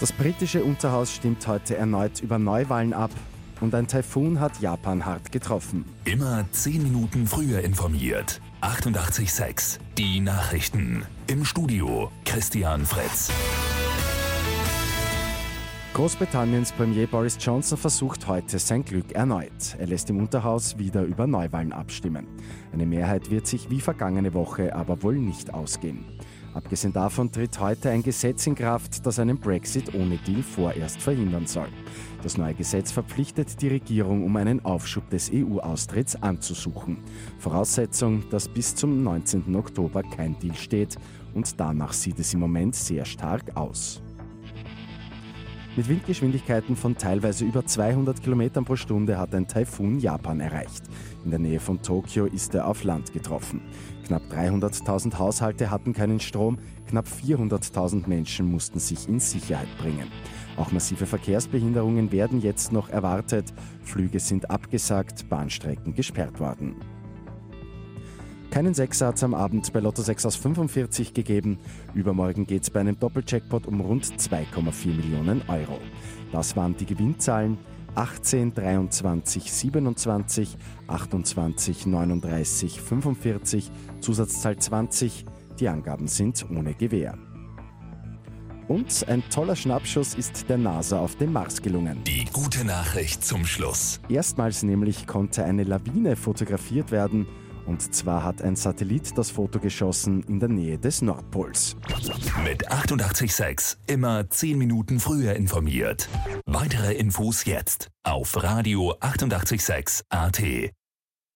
Das britische Unterhaus stimmt heute erneut über Neuwahlen ab und ein Taifun hat Japan hart getroffen. Immer 10 Minuten früher informiert. 88.6 Die Nachrichten. Im Studio Christian Fritz. Großbritanniens Premier Boris Johnson versucht heute sein Glück erneut. Er lässt im Unterhaus wieder über Neuwahlen abstimmen. Eine Mehrheit wird sich wie vergangene Woche aber wohl nicht ausgehen. Abgesehen davon tritt heute ein Gesetz in Kraft, das einen Brexit ohne Deal vorerst verhindern soll. Das neue Gesetz verpflichtet die Regierung, um einen Aufschub des EU-Austritts anzusuchen. Voraussetzung, dass bis zum 19. Oktober kein Deal steht und danach sieht es im Moment sehr stark aus. Mit Windgeschwindigkeiten von teilweise über 200 km pro Stunde hat ein Taifun Japan erreicht. In der Nähe von Tokio ist er auf Land getroffen. Knapp 300.000 Haushalte hatten keinen Strom, knapp 400.000 Menschen mussten sich in Sicherheit bringen. Auch massive Verkehrsbehinderungen werden jetzt noch erwartet. Flüge sind abgesagt, Bahnstrecken gesperrt worden. Keinen Sechser am Abend bei Lotto 6 aus 45 gegeben. Übermorgen geht es bei einem Doppeljackpot um rund 2,4 Millionen Euro. Das waren die Gewinnzahlen. 18, 23, 27, 28, 39, 45, Zusatzzahl 20. Die Angaben sind ohne Gewähr. Und ein toller Schnappschuss ist der NASA auf dem Mars gelungen. Die gute Nachricht zum Schluss. Erstmals nämlich konnte eine Lawine fotografiert werden. Und zwar hat ein Satellit das Foto geschossen in der Nähe des Nordpols. Mit 886 immer 10 Minuten früher informiert. Weitere Infos jetzt auf Radio 886 AT.